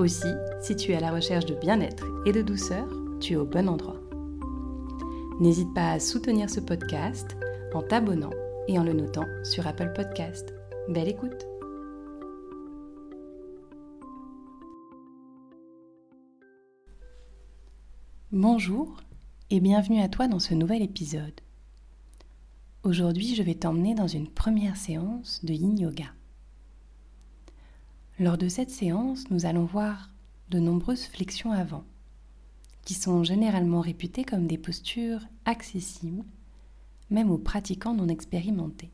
Aussi, si tu es à la recherche de bien-être et de douceur, tu es au bon endroit. N'hésite pas à soutenir ce podcast en t'abonnant et en le notant sur Apple Podcast. Belle écoute Bonjour et bienvenue à toi dans ce nouvel épisode. Aujourd'hui, je vais t'emmener dans une première séance de yin yoga. Lors de cette séance, nous allons voir de nombreuses flexions avant, qui sont généralement réputées comme des postures accessibles, même aux pratiquants non expérimentés.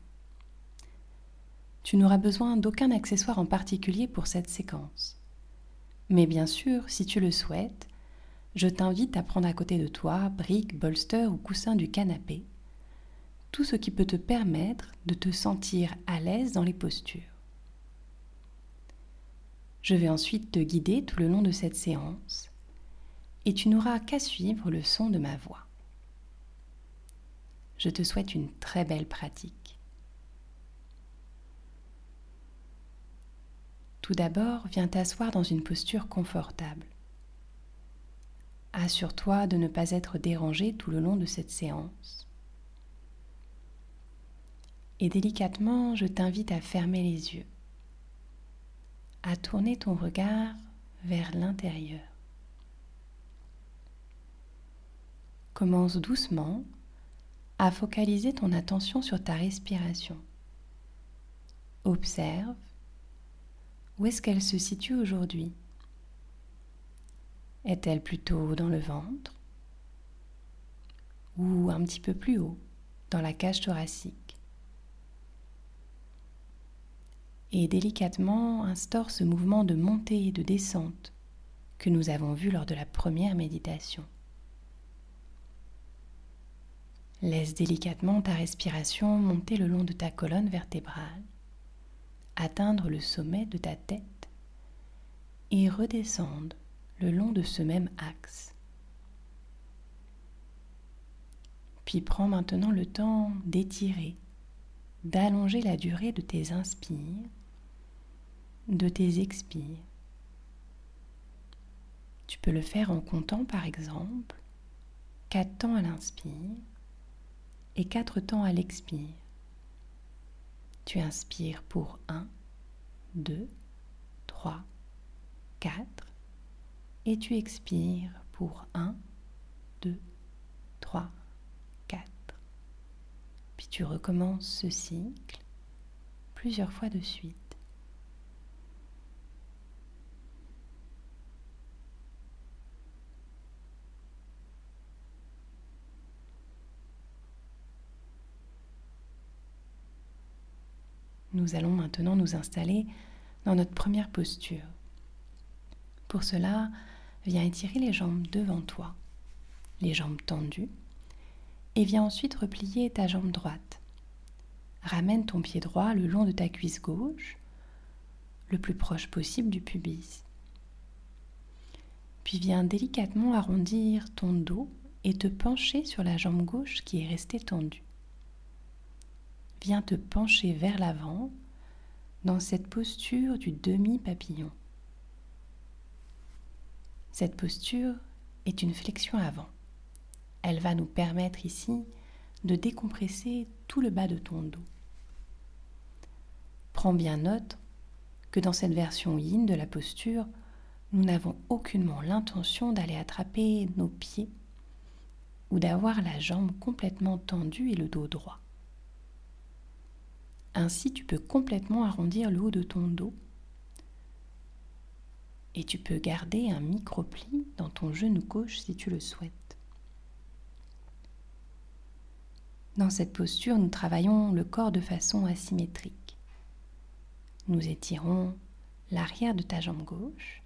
Tu n'auras besoin d'aucun accessoire en particulier pour cette séquence. Mais bien sûr, si tu le souhaites, je t'invite à prendre à côté de toi briques, bolster ou coussins du canapé tout ce qui peut te permettre de te sentir à l'aise dans les postures. Je vais ensuite te guider tout le long de cette séance et tu n'auras qu'à suivre le son de ma voix. Je te souhaite une très belle pratique. Tout d'abord, viens t'asseoir dans une posture confortable. Assure-toi de ne pas être dérangé tout le long de cette séance. Et délicatement, je t'invite à fermer les yeux, à tourner ton regard vers l'intérieur. Commence doucement à focaliser ton attention sur ta respiration. Observe où est-ce qu'elle se situe aujourd'hui. Est-elle plutôt dans le ventre ou un petit peu plus haut, dans la cage thoracique? Et délicatement instaure ce mouvement de montée et de descente que nous avons vu lors de la première méditation. Laisse délicatement ta respiration monter le long de ta colonne vertébrale, atteindre le sommet de ta tête et redescendre le long de ce même axe. Puis prends maintenant le temps d'étirer, d'allonger la durée de tes inspires de tes expires. Tu peux le faire en comptant par exemple 4 temps à l'inspire et 4 temps à l'expire. Tu inspires pour 1, 2, 3, 4 et tu expires pour 1, 2, 3, 4. Puis tu recommences ce cycle plusieurs fois de suite. Nous allons maintenant nous installer dans notre première posture. Pour cela, viens étirer les jambes devant toi, les jambes tendues, et viens ensuite replier ta jambe droite. Ramène ton pied droit le long de ta cuisse gauche, le plus proche possible du pubis. Puis viens délicatement arrondir ton dos et te pencher sur la jambe gauche qui est restée tendue viens te pencher vers l'avant dans cette posture du demi-papillon. Cette posture est une flexion avant. Elle va nous permettre ici de décompresser tout le bas de ton dos. Prends bien note que dans cette version yin de la posture, nous n'avons aucunement l'intention d'aller attraper nos pieds ou d'avoir la jambe complètement tendue et le dos droit. Ainsi, tu peux complètement arrondir le haut de ton dos et tu peux garder un micro-pli dans ton genou gauche si tu le souhaites. Dans cette posture, nous travaillons le corps de façon asymétrique. Nous étirons l'arrière de ta jambe gauche,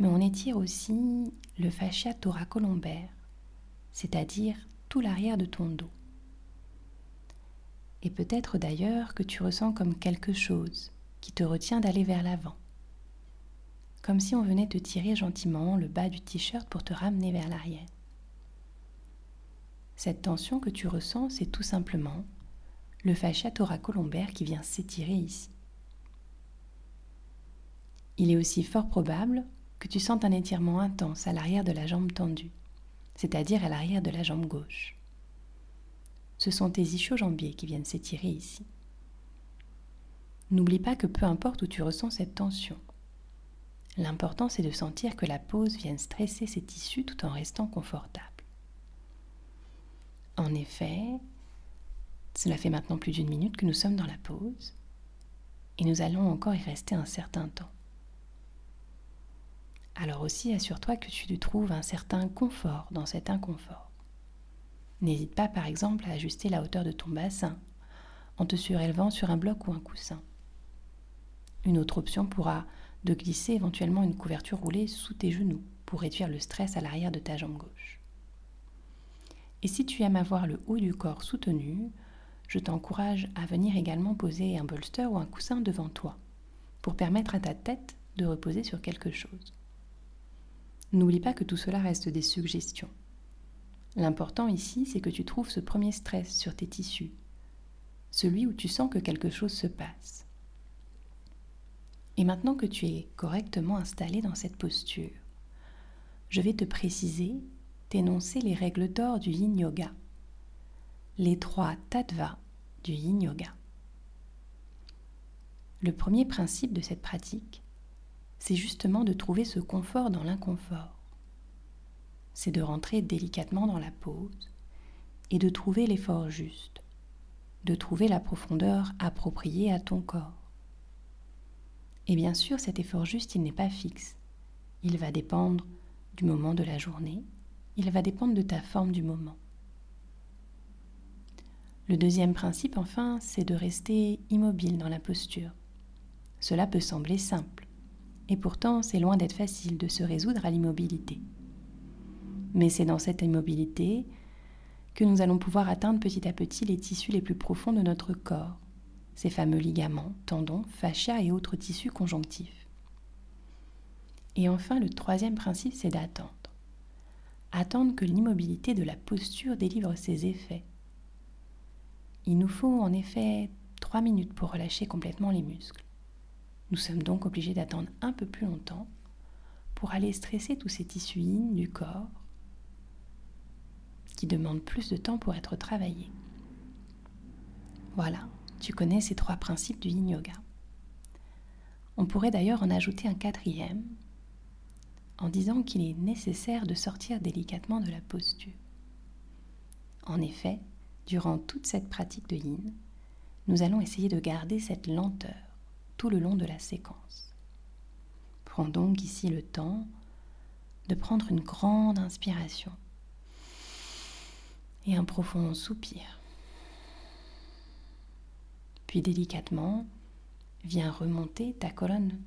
mais on étire aussi le fascia thoracolombaire, c'est-à-dire tout l'arrière de ton dos. Et peut-être d'ailleurs que tu ressens comme quelque chose qui te retient d'aller vers l'avant, comme si on venait te tirer gentiment le bas du t-shirt pour te ramener vers l'arrière. Cette tension que tu ressens, c'est tout simplement le fascia thoracolombaire qui vient s'étirer ici. Il est aussi fort probable que tu sentes un étirement intense à l'arrière de la jambe tendue, c'est-à-dire à, l'arrière de la jambe gauche. Ce sont tes ischio-jambiers qui viennent s'étirer ici. N'oublie pas que peu importe où tu ressens cette tension, l'important c'est de sentir que la pose vienne stresser ces tissus tout en restant confortable. En effet, cela fait maintenant plus d'une minute que nous sommes dans la pause et nous allons encore y rester un certain temps. Alors aussi, assure-toi que tu trouves un certain confort dans cet inconfort. N'hésite pas par exemple à ajuster la hauteur de ton bassin en te surélevant sur un bloc ou un coussin. Une autre option pourra de glisser éventuellement une couverture roulée sous tes genoux pour réduire le stress à l'arrière de ta jambe gauche. Et si tu aimes avoir le haut du corps soutenu, je t'encourage à venir également poser un bolster ou un coussin devant toi pour permettre à ta tête de reposer sur quelque chose. N'oublie pas que tout cela reste des suggestions. L'important ici, c'est que tu trouves ce premier stress sur tes tissus, celui où tu sens que quelque chose se passe. Et maintenant que tu es correctement installé dans cette posture, je vais te préciser les règles d'or du yin yoga, les trois tattvas du yin yoga. Le premier principe de cette pratique, c'est justement de trouver ce confort dans l'inconfort. C'est de rentrer délicatement dans la pose et de trouver l'effort juste, de trouver la profondeur appropriée à ton corps. Et bien sûr, cet effort juste, il n'est pas fixe. Il va dépendre du moment de la journée, il va dépendre de ta forme du moment. Le deuxième principe, enfin, c'est de rester immobile dans la posture. Cela peut sembler simple, et pourtant c'est loin d'être facile de se résoudre à l'immobilité. Mais c'est dans cette immobilité que nous allons pouvoir atteindre petit à petit les tissus les plus profonds de notre corps, ces fameux ligaments, tendons, fascias et autres tissus conjonctifs. Et enfin, le troisième principe, c'est d'attendre attendre que l'immobilité de la posture délivre ses effets. Il nous faut en effet trois minutes pour relâcher complètement les muscles. Nous sommes donc obligés d'attendre un peu plus longtemps pour aller stresser tous ces tissus yin du corps qui demandent plus de temps pour être travaillés. Voilà, tu connais ces trois principes du yin yoga. On pourrait d'ailleurs en ajouter un quatrième en disant qu'il est nécessaire de sortir délicatement de la posture. En effet, durant toute cette pratique de yin, nous allons essayer de garder cette lenteur tout le long de la séquence. Prends donc ici le temps de prendre une grande inspiration et un profond soupir. Puis délicatement, viens remonter ta colonne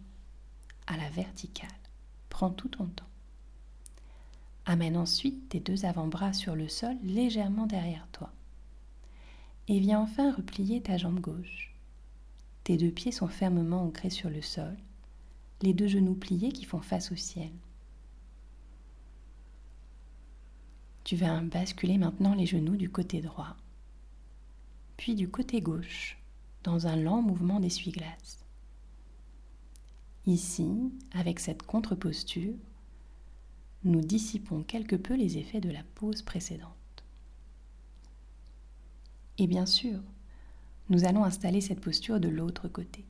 à la verticale. Prends tout ton temps. Amène ensuite tes deux avant-bras sur le sol légèrement derrière toi. Et viens enfin replier ta jambe gauche. Tes deux pieds sont fermement ancrés sur le sol, les deux genoux pliés qui font face au ciel. Tu vas basculer maintenant les genoux du côté droit, puis du côté gauche, dans un lent mouvement d'essuie-glace. Ici, avec cette contre-posture, nous dissipons quelque peu les effets de la pose précédente. Et bien sûr, nous allons installer cette posture de l'autre côté.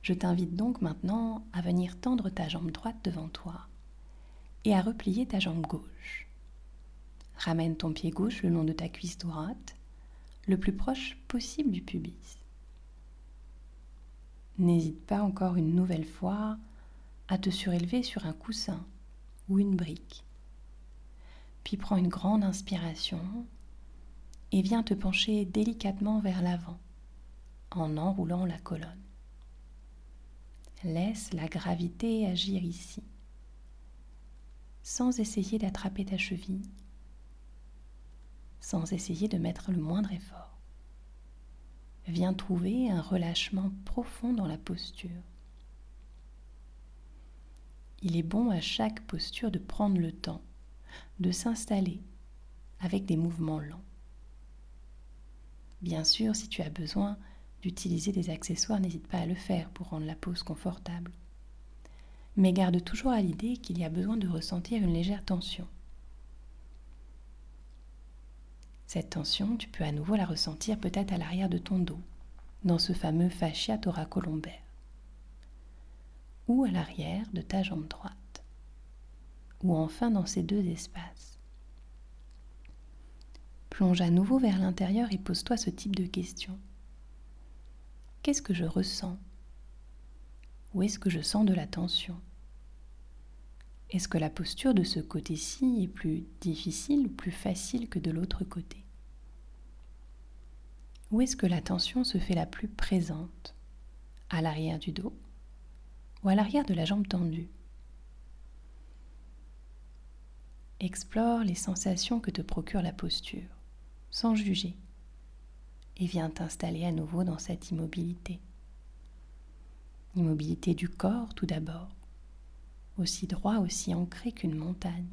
Je t'invite donc maintenant à venir tendre ta jambe droite devant toi et à replier ta jambe gauche. Ramène ton pied gauche le long de ta cuisse droite, le plus proche possible du pubis. N'hésite pas encore une nouvelle fois à te surélever sur un coussin ou une brique. Puis prends une grande inspiration et viens te pencher délicatement vers l'avant en enroulant la colonne. Laisse la gravité agir ici, sans essayer d'attraper ta cheville, sans essayer de mettre le moindre effort. Viens trouver un relâchement profond dans la posture. Il est bon à chaque posture de prendre le temps de s'installer avec des mouvements lents. Bien sûr, si tu as besoin d'utiliser des accessoires, n'hésite pas à le faire pour rendre la pose confortable. Mais garde toujours à l'idée qu'il y a besoin de ressentir une légère tension. Cette tension, tu peux à nouveau la ressentir peut-être à l'arrière de ton dos, dans ce fameux fascia thoracolombaire, ou à l'arrière de ta jambe droite, ou enfin dans ces deux espaces. Plonge à nouveau vers l'intérieur et pose-toi ce type de questions. Qu'est-ce que je ressens? Où est-ce que je sens de la tension? Est-ce que la posture de ce côté-ci est plus difficile ou plus facile que de l'autre côté? Où est-ce que la tension se fait la plus présente? À l'arrière du dos ou à l'arrière de la jambe tendue? Explore les sensations que te procure la posture sans juger, et viens t'installer à nouveau dans cette immobilité. Immobilité du corps tout d'abord, aussi droit, aussi ancré qu'une montagne.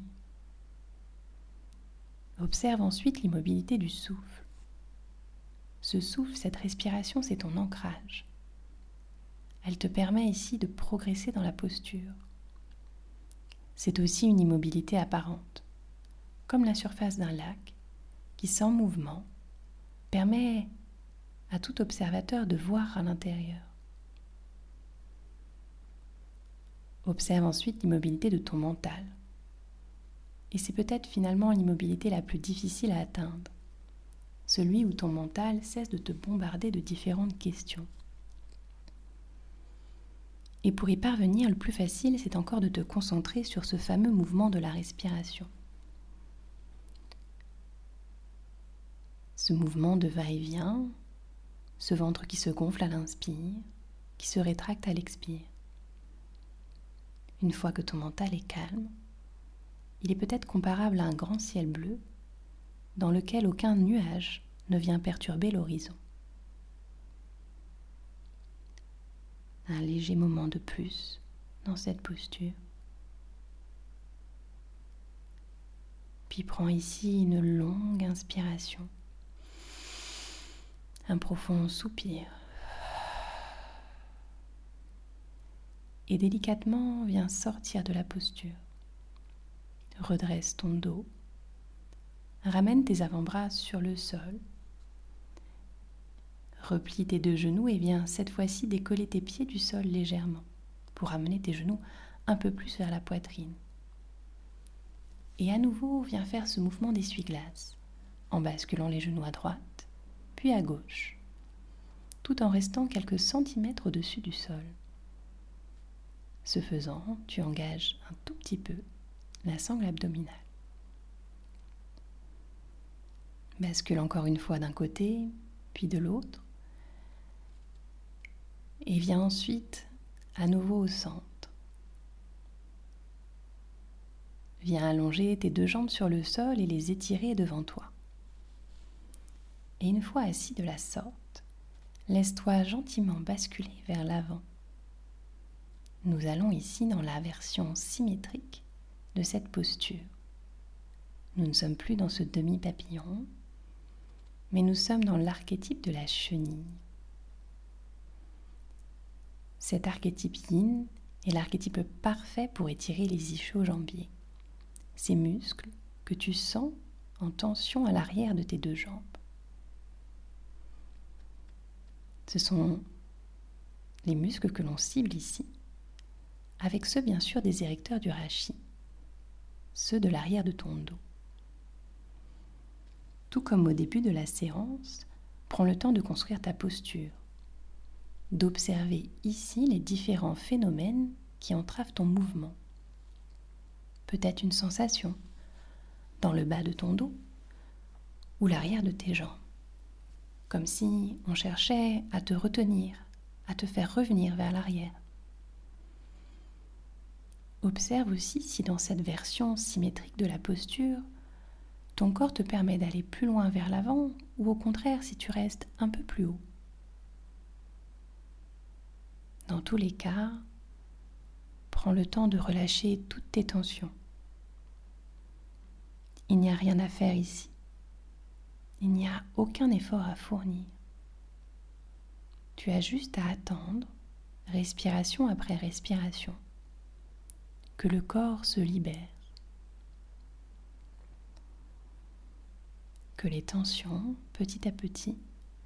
Observe ensuite l'immobilité du souffle. Ce souffle, cette respiration, c'est ton ancrage. Elle te permet ici de progresser dans la posture. C'est aussi une immobilité apparente, comme la surface d'un lac qui, sans mouvement, permet à tout observateur de voir à l'intérieur. Observe ensuite l'immobilité de ton mental. Et c'est peut-être finalement l'immobilité la plus difficile à atteindre, celui où ton mental cesse de te bombarder de différentes questions. Et pour y parvenir, le plus facile, c'est encore de te concentrer sur ce fameux mouvement de la respiration. ce mouvement de va-et-vient, ce ventre qui se gonfle à l'inspire, qui se rétracte à l'expire. Une fois que ton mental est calme, il est peut-être comparable à un grand ciel bleu dans lequel aucun nuage ne vient perturber l'horizon. Un léger moment de plus dans cette posture. Puis prends ici une longue inspiration un profond soupir. Et délicatement viens sortir de la posture. Redresse ton dos. Ramène tes avant-bras sur le sol. Replie tes deux genoux et viens cette fois-ci décoller tes pieds du sol légèrement pour amener tes genoux un peu plus vers la poitrine. Et à nouveau, viens faire ce mouvement d'essuie-glace en basculant les genoux à droite puis à gauche, tout en restant quelques centimètres au-dessus du sol. Ce faisant, tu engages un tout petit peu la sangle abdominale. Bascule encore une fois d'un côté, puis de l'autre, et viens ensuite à nouveau au centre. Viens allonger tes deux jambes sur le sol et les étirer devant toi. Et une fois assis de la sorte, laisse-toi gentiment basculer vers l'avant. Nous allons ici dans la version symétrique de cette posture. Nous ne sommes plus dans ce demi-papillon, mais nous sommes dans l'archétype de la chenille. Cet archétype yin est l'archétype parfait pour étirer les ischio-jambiers, ces muscles que tu sens en tension à l'arrière de tes deux jambes. Ce sont les muscles que l'on cible ici, avec ceux bien sûr des érecteurs du rachis, ceux de l'arrière de ton dos. Tout comme au début de la séance, prends le temps de construire ta posture, d'observer ici les différents phénomènes qui entravent ton mouvement. Peut-être une sensation dans le bas de ton dos ou l'arrière de tes jambes comme si on cherchait à te retenir, à te faire revenir vers l'arrière. Observe aussi si dans cette version symétrique de la posture, corps te permet d'aller plus loin vers l'avant ou au contraire si tu restes un peu plus haut. Dans tous les cas, prends le temps de relâcher toutes tes tensions. Il n'y a rien à faire ici. Il n'y a aucun effort à fournir. Tu as juste à attendre, respiration après respiration, que le corps se libère, que les tensions, petit à petit,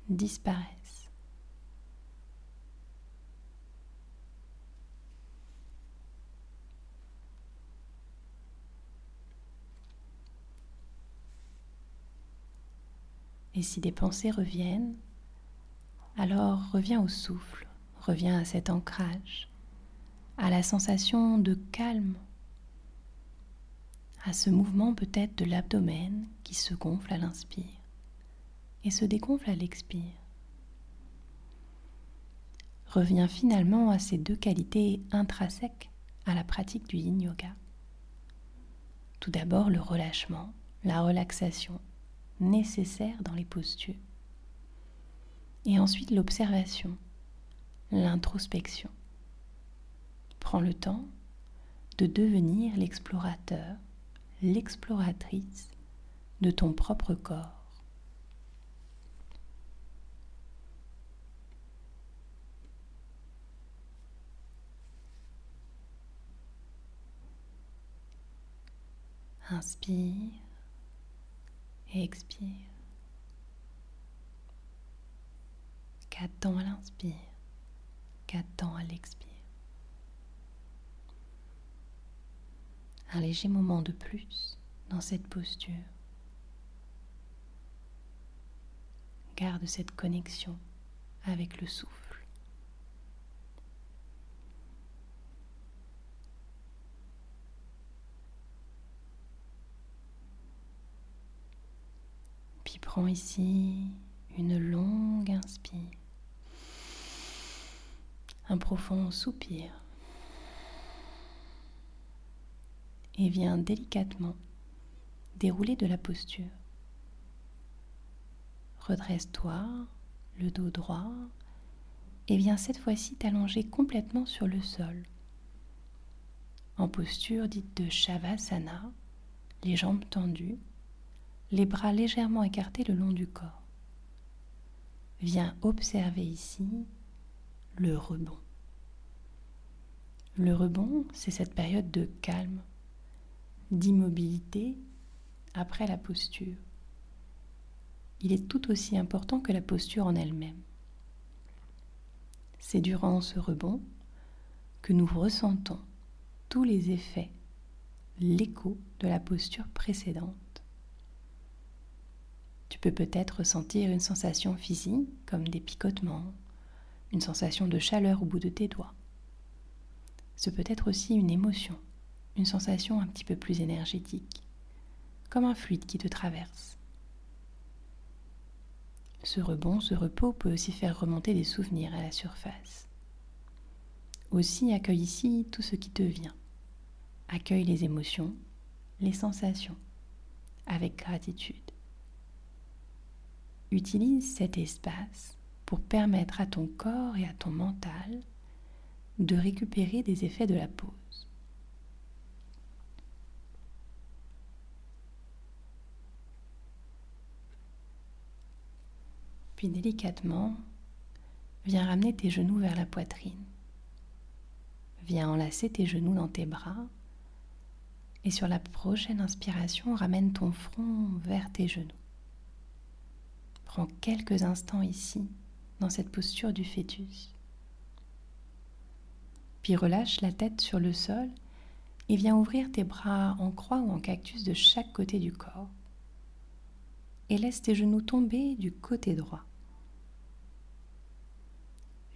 disparaissent. Et si des pensées reviennent, alors reviens au souffle, reviens à cet ancrage, à la sensation de calme, à ce mouvement peut-être de l'abdomen qui se gonfle à l'inspire et se dégonfle à l'expire. Reviens finalement à ces deux qualités intrinsèques à la pratique du yin yoga. Tout d'abord le relâchement, la relaxation nécessaire dans les postures et ensuite l'observation, l'introspection. Prends le temps de devenir l'explorateur, l'exploratrice de ton propre corps. Inspire et expire. Quatre temps à l'inspire, quatre temps à l'expire. Un léger moment de plus dans cette posture. Garde cette connexion avec le souffle. Puis prends ici une longue inspire un profond soupir et viens délicatement dérouler de la posture. Redresse-toi, le dos droit, et viens cette fois-ci t'allonger complètement sur le sol. En posture dite de Shavasana, les jambes tendues, les bras légèrement écartés le long du corps. Viens observer ici le rebond. Le rebond, c'est cette période de calme, d'immobilité après la posture. Il est tout aussi important que la posture en elle-même. C'est durant ce rebond que nous ressentons tous les effets, l'écho de la posture précédente. Tu peux peut-être ressentir une sensation physique comme des picotements, une sensation de chaleur au bout de tes doigts. Ce peut être aussi une émotion, une sensation un petit peu plus énergétique, comme un fluide qui te traverse. Ce rebond, ce repos peut aussi faire remonter des souvenirs à la surface. Aussi accueille ici tout ce qui te vient. Accueille les émotions, les sensations, avec gratitude. Utilise cet espace pour permettre à ton corps et à ton mental de récupérer des effets de la pause. Délicatement, viens ramener tes genoux vers la poitrine. Viens enlacer tes genoux dans tes bras et sur la prochaine inspiration, ramène ton front vers tes genoux. Prends quelques instants ici dans cette posture du fœtus. Puis relâche la tête sur le sol et viens ouvrir tes bras en croix ou en cactus de chaque côté du corps. Et laisse tes genoux tomber du côté droit.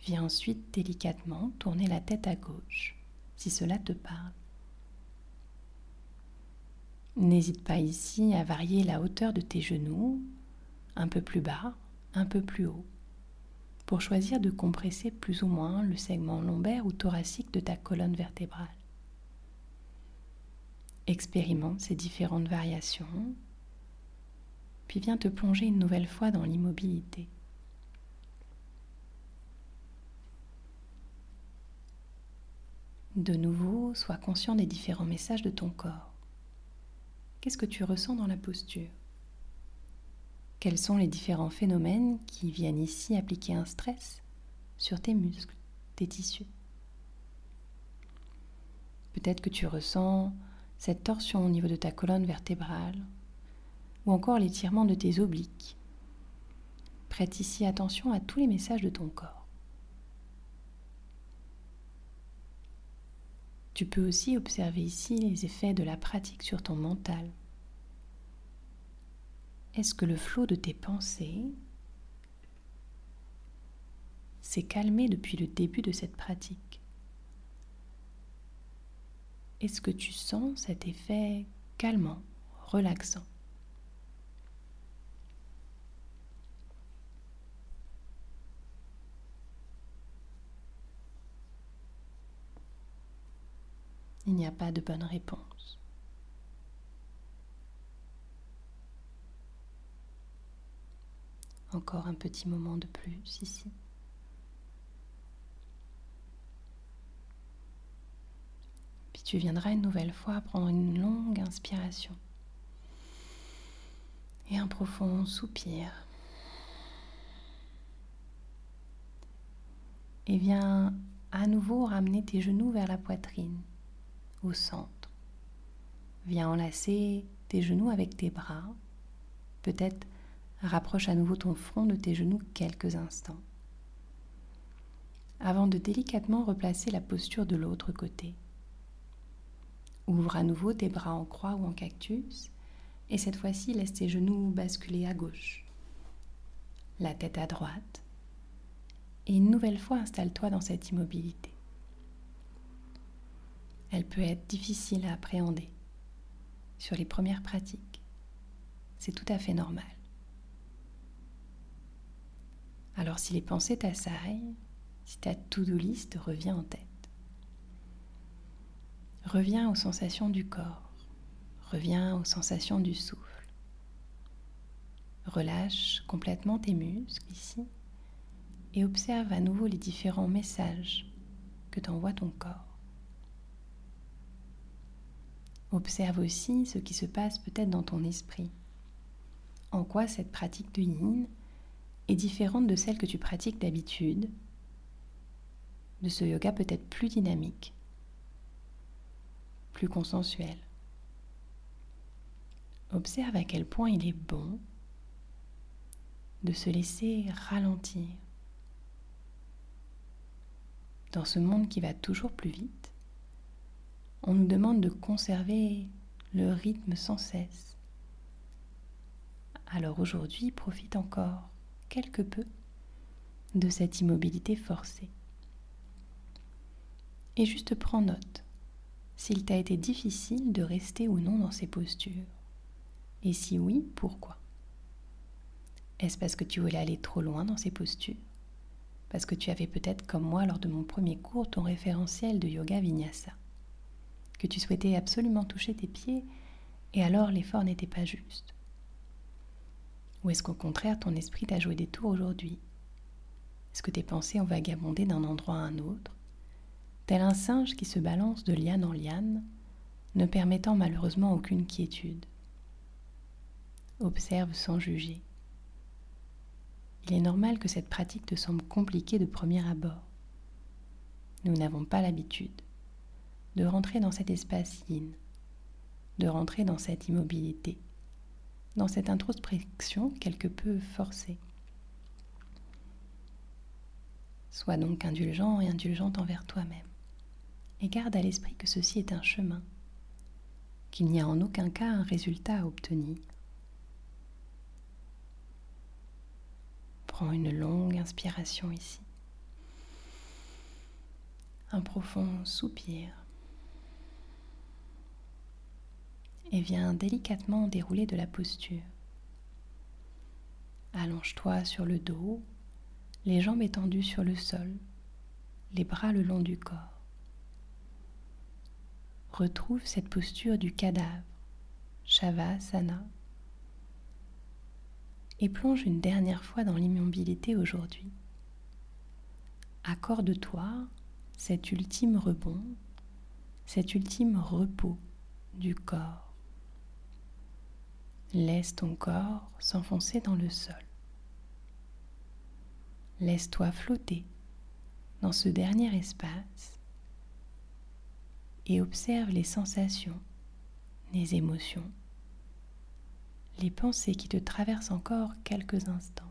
Viens ensuite délicatement tourner la tête à gauche, si cela te parle. N'hésite pas ici à varier la hauteur de tes genoux, un peu plus bas, un peu plus haut pour choisir de compresser plus ou moins le segment lombaire ou thoracique de ta colonne vertébrale. Expérimente ces différentes variations, puis viens te plonger une nouvelle fois dans l'immobilité. De nouveau, sois conscient des différents messages de ton corps. Qu'est-ce que tu ressens dans la posture? Quels sont les différents phénomènes qui viennent ici appliquer un stress sur tes muscles, tes tissus? Peut-être que tu ressens cette torsion au niveau de ta colonne vertébrale ou encore l'étirement de tes obliques. Prête ici attention à tous les messages de ton corps. Tu peux aussi observer ici les effets de la pratique sur ton mental. Est-ce que le flot de tes pensées s'est calmé depuis le début de cette pratique? Est-ce que tu sens cet effet calmant, relaxant Il n'y a pas de bonne réponse. Encore un petit moment de plus ici. Puis tu viendras une nouvelle fois prendre une longue inspiration et un profond soupir. Et viens à nouveau ramener tes genoux vers la poitrine au centre. Viens enlacer tes genoux avec tes bras. Peut-être rapproche à nouveau ton front de tes genoux quelques instants. Avant de délicatement replacer la posture de l'autre côté. Ouvre à nouveau tes bras en croix ou en cactus et cette fois-ci laisse tes genoux basculer à gauche, la tête à droite et une nouvelle fois installe-toi dans cette immobilité elle peut être difficile à appréhender sur les premières pratiques. C'est tout à fait normal. Alors si les pensées t'assaillent, si ta to-do list revient en tête, reviens aux sensations du corps, reviens aux sensations du souffle. Relâche complètement tes muscles ici et observe à nouveau les différents messages que t'envoie ton corps. Observe aussi ce qui se passe peut-être dans ton esprit. En quoi cette pratique de yin est différente de celle que tu pratiques d'habitude, de ce yoga peut-être plus dynamique, plus consensuel. Observe à quel point il est bon de se laisser ralentir dans ce monde qui va toujours plus vite on nous demande de conserver le rythme sans cesse. Alors aujourd'hui, profite encore quelque peu de cette immobilité forcée. Et juste prends note s'il t'a été difficile de rester ou non dans ces postures. Et si oui, pourquoi? Est-ce parce que tu voulais aller trop loin dans ces postures? Parce que tu avais peut-être, comme moi lors de mon premier cours, ton référentiel de yoga vinyasa que tu souhaitais absolument toucher tes pieds et alors l'effort n'était pas juste Ou est-ce qu'au contraire ton esprit t'a joué des tours aujourd'hui? Est-ce que tes pensées ont vagabondé d'un endroit à un autre? Tel un singe qui se balance de liane en liane, ne permettant malheureusement aucune quiétude. Observe sans juger. Il est normal que cette pratique te semble compliquée de premier abord. Nous n'avons pas l'habitude de rentrer dans cet espace yin, de rentrer dans cette immobilité, dans cette introspection quelque peu forcée. Sois donc indulgent et indulgente envers toi-même, et garde à l'esprit que ceci est un chemin, qu'il n'y a en aucun cas un résultat à obtenir. Prends une longue inspiration ici, un profond soupir. Et viens délicatement dérouler de la posture. Allonge-toi sur le dos, les jambes étendues sur le sol, les bras le long du corps. retrouve cette posture du cadavre, Shavasana, et plonge une dernière fois dans l'immobilité aujourd'hui. Accorde-toi cet ultime rebond, cet ultime repos du corps. Laisse ton corps s'enfoncer dans le sol. Laisse-toi flotter dans ce dernier espace et observe les sensations, les émotions, les pensées qui te traversent encore quelques instants.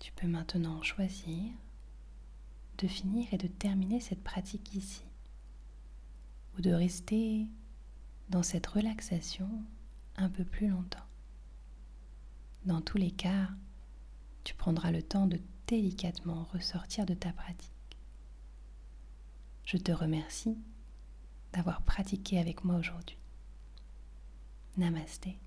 Tu peux maintenant choisir de finir et de terminer cette pratique ici, ou de rester dans cette relaxation un peu plus longtemps. Dans tous les cas, tu prendras le temps de délicatement ressortir de ta pratique. Je te remercie d'avoir pratiqué avec moi aujourd'hui. Namasté.